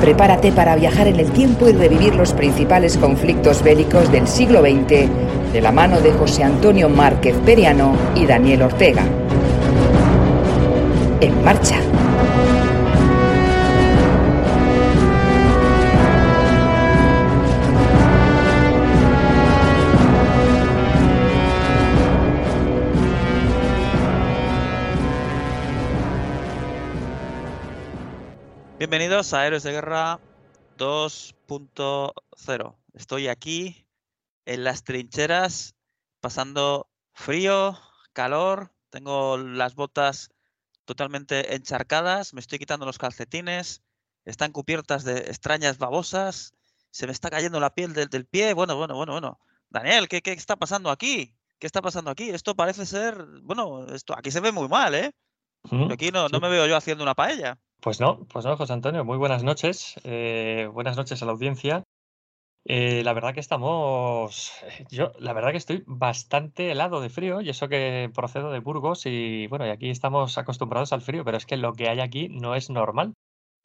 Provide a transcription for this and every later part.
Prepárate para viajar en el tiempo y revivir los principales conflictos bélicos del siglo XX de la mano de José Antonio Márquez Periano y Daniel Ortega. En marcha. Bienvenidos a Héroes de Guerra 2.0. Estoy aquí en las trincheras pasando frío, calor, tengo las botas totalmente encharcadas, me estoy quitando los calcetines, están cubiertas de extrañas babosas, se me está cayendo la piel del, del pie. Bueno, bueno, bueno, bueno. Daniel, ¿qué, ¿qué, está pasando aquí? ¿Qué está pasando aquí? Esto parece ser, bueno, esto aquí se ve muy mal, ¿eh? Aquí no, no me veo yo haciendo una paella. Pues no, pues no, José Antonio, muy buenas noches. Eh, buenas noches a la audiencia. Eh, la verdad que estamos, yo la verdad que estoy bastante helado de frío y eso que procedo de Burgos y bueno, y aquí estamos acostumbrados al frío, pero es que lo que hay aquí no es normal.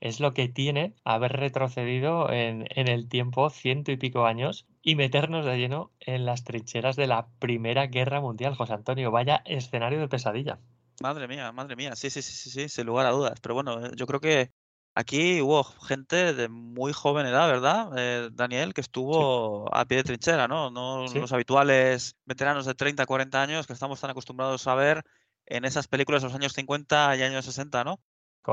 Es lo que tiene haber retrocedido en, en el tiempo ciento y pico años y meternos de lleno en las trincheras de la Primera Guerra Mundial, José Antonio. Vaya escenario de pesadilla. Madre mía, madre mía, sí, sí, sí, sí, sí, sin lugar a dudas. Pero bueno, eh, yo creo que aquí hubo gente de muy joven edad, ¿verdad, eh, Daniel? Que Sí, estuvo a pie de trinchera, ¿no? No sí, los habituales veteranos de 30, 40 años que estamos tan acostumbrados a ver en esas películas de los años 50 y años 60, ¿no?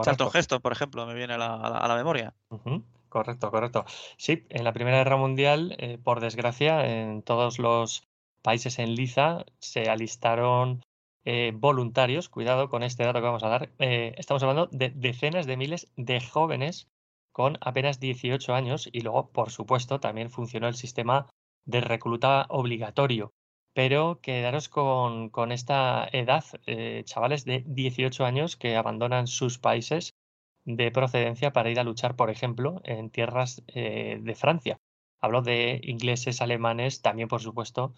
Charlton correcto. Heston, por ejemplo, me viene a la, a la- a la memoria. Correcto, correcto. Sí, en la Primera Guerra Mundial, eh, por desgracia, en todos los países en liza se alistaron eh, voluntarios, cuidado con este dato que vamos a dar, eh, estamos hablando de decenas de miles de jóvenes con apenas 18 años y luego, por supuesto, también funcionó el sistema de recluta obligatorio. Pero quedaros con, esta edad, eh, chavales de 18 años que abandonan sus países de procedencia para ir a luchar, por ejemplo, en tierras de Francia. Hablo de ingleses, alemanes, también, por supuesto,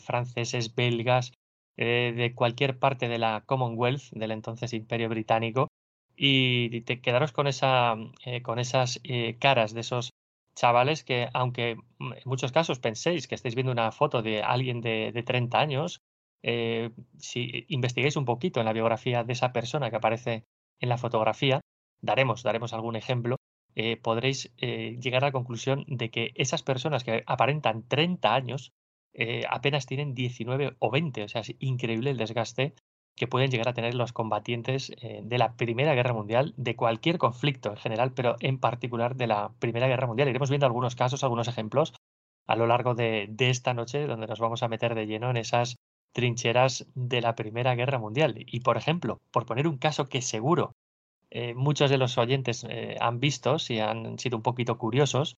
franceses, belgas, eh, de cualquier parte de la Commonwealth, del entonces Imperio Británico, y te quedaros con, esa, eh, con esas eh, caras de esos chavales que, aunque mm, en muchos casos penséis que estáis viendo una foto de alguien de, de 30 años, si investigáis un poquito en la biografía de esa persona que aparece en la fotografía, daremos, daremos algún ejemplo, podréis llegar a la conclusión de que esas personas que aparentan 30 años eh, apenas tienen 19 o 20. O sea, es increíble el desgaste que pueden llegar a tener los combatientes eh, de la Primera Guerra Mundial, de cualquier conflicto en general, pero en particular de la Primera Guerra Mundial. Iremos viendo algunos casos, algunos ejemplos a lo largo de, esta noche, donde nos vamos a meter de lleno en esas trincheras de la Primera Guerra Mundial. Y, por ejemplo, por poner un caso que seguro eh, muchos de los oyentes han visto, si han sido un poquito curiosos,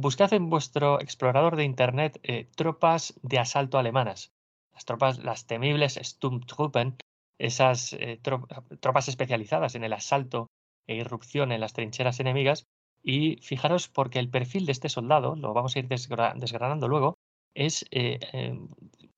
buscad en vuestro explorador de Internet eh, tropas de asalto alemanas. Las tropas, las temibles Sturmtruppen, esas eh, tro- tropas especializadas en el asalto e irrupción en las trincheras enemigas. Y fijaros porque el perfil de este soldado, lo vamos a ir desgra- desgranando luego, es eh, eh,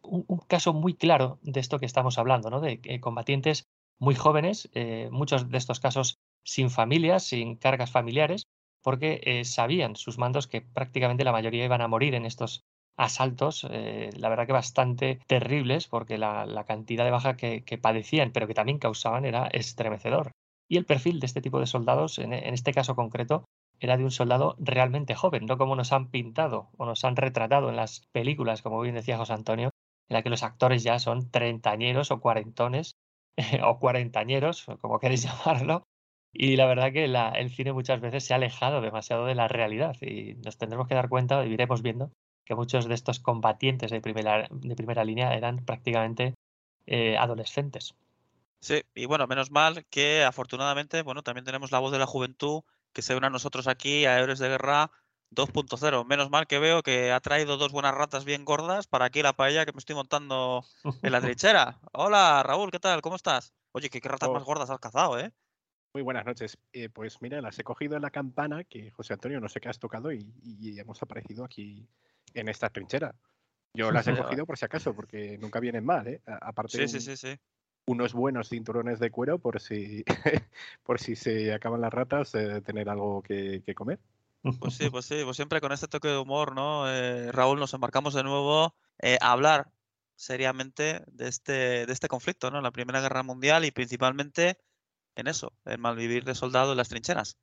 un, un caso muy claro de esto que estamos hablando, ¿no? De combatientes muy jóvenes, muchos de estos casos sin familias, sin cargas familiares, porque eh, sabían sus mandos que prácticamente la mayoría iban a morir en estos asaltos, eh, la verdad que bastante terribles, porque la, cantidad de baja que, padecían, pero que también causaban, era estremecedor. Y el perfil de este tipo de soldados, en, este caso concreto, era de un soldado realmente joven, no como nos han pintado o nos han retratado en las películas, como bien decía José Antonio, en la que los actores ya son treintañeros o cuarentones o cuarentañeros, como queréis llamarlo. Y la verdad que la- el cine muchas veces se ha alejado demasiado de la realidad y nos tendremos que dar cuenta, y iremos viendo, que muchos de estos combatientes de primera, de primera línea eran prácticamente eh, adolescentes. Sí, y bueno, menos mal que afortunadamente, bueno, también tenemos la voz de la juventud que se une a nosotros aquí a Héroes de Guerra 2.0. Menos mal que veo que ha traído dos buenas ratas bien gordas para aquí la paella que me estoy montando en la trinchera. Hola, Raúl, ¿qué tal? ¿Cómo estás? Oye, qué, qué ratas Oh. más gordas has cazado, ¿eh? Muy buenas noches. Eh, pues mira, las he cogido en la campana que José Antonio no sé qué has tocado y, y hemos aparecido aquí en esta trinchera. Yo las he cogido por si acaso, porque nunca vienen mal, ¿eh? A- Aparte, Sí, sí, un, sí, sí. unos buenos cinturones de cuero por si, por si se acaban las ratas, eh, tener algo que, comer. Pues sí, pues sí, pues siempre con este toque de humor, ¿no? Eh, Raúl, nos embarcamos de nuevo eh, a hablar seriamente de este, de este conflicto, ¿no? La Primera Guerra Mundial y principalmente en eso, el malvivir de soldado en las trincheras.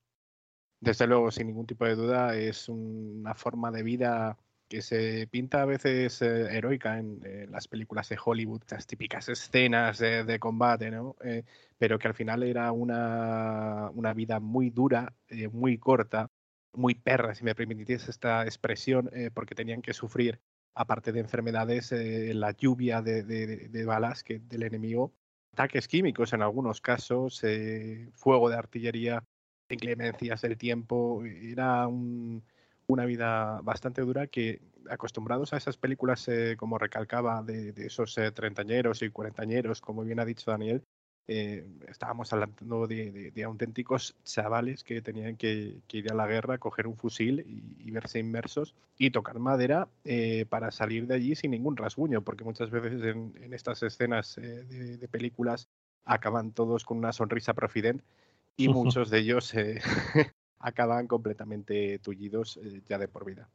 Desde luego, sin ningún tipo de duda, es una forma de vida que se pinta a veces eh, heroica en, las películas de Hollywood, las típicas escenas de, combate, ¿no? Eh, pero que al final era una, una vida muy dura, eh, muy corta, muy perra, si me permitís esta expresión, porque tenían que sufrir, aparte de enfermedades, la lluvia de, balas del enemigo, ataques químicos en algunos casos, fuego de artillería, inclemencias del tiempo, era un una vida bastante dura que acostumbrados a esas películas, eh, como recalcaba, de, esos eh, treintañeros y cuarentañeros, como bien ha dicho Daniel, eh, estábamos hablando de, auténticos chavales que tenían que, ir a la guerra, coger un fusil y, verse inmersos y tocar madera para salir de allí sin ningún rasguño, porque muchas veces en, en estas escenas de, películas acaban todos con una sonrisa profident y muchos de ellos acaban completamente tullidos eh, ya de por vida.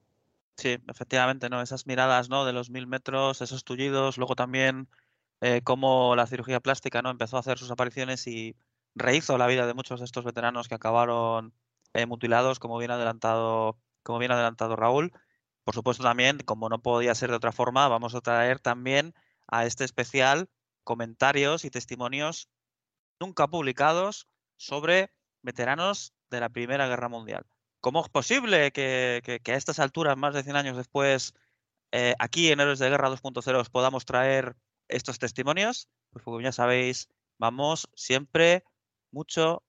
Sí, efectivamente, ¿no? Esas miradas, ¿no? De los mil metros, esos tullidos, luego también eh, cómo la cirugía plástica, ¿no? Empezó a hacer sus apariciones y rehizo la vida de muchos de estos veteranos que acabaron eh, mutilados, como bien adelantado, como bien adelantado Raúl. Por supuesto también, como no podía ser de otra forma, vamos a traer también a este especial comentarios y testimonios nunca publicados sobre veteranos de la Primera Guerra Mundial. ¿Cómo es posible que, a estas alturas, más de 100 años después, eh, aquí en Héroes de Guerra 2.0 os podamos traer estos testimonios? Pues como ya sabéis, vamos siempre mucho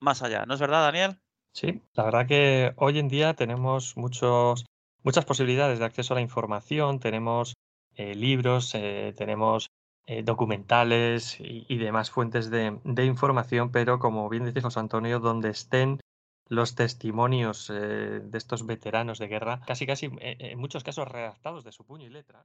más allá. ¿No es verdad, Daniel? Sí, la verdad que hoy en día tenemos muchos, muchas posibilidades de acceso a la información, tenemos eh, libros, eh, tenemos documentales y, demás fuentes de, información, pero como bien dice José Antonio, donde estén los testimonios eh, de estos veteranos de guerra, casi casi eh, en muchos casos redactados de su puño y letra.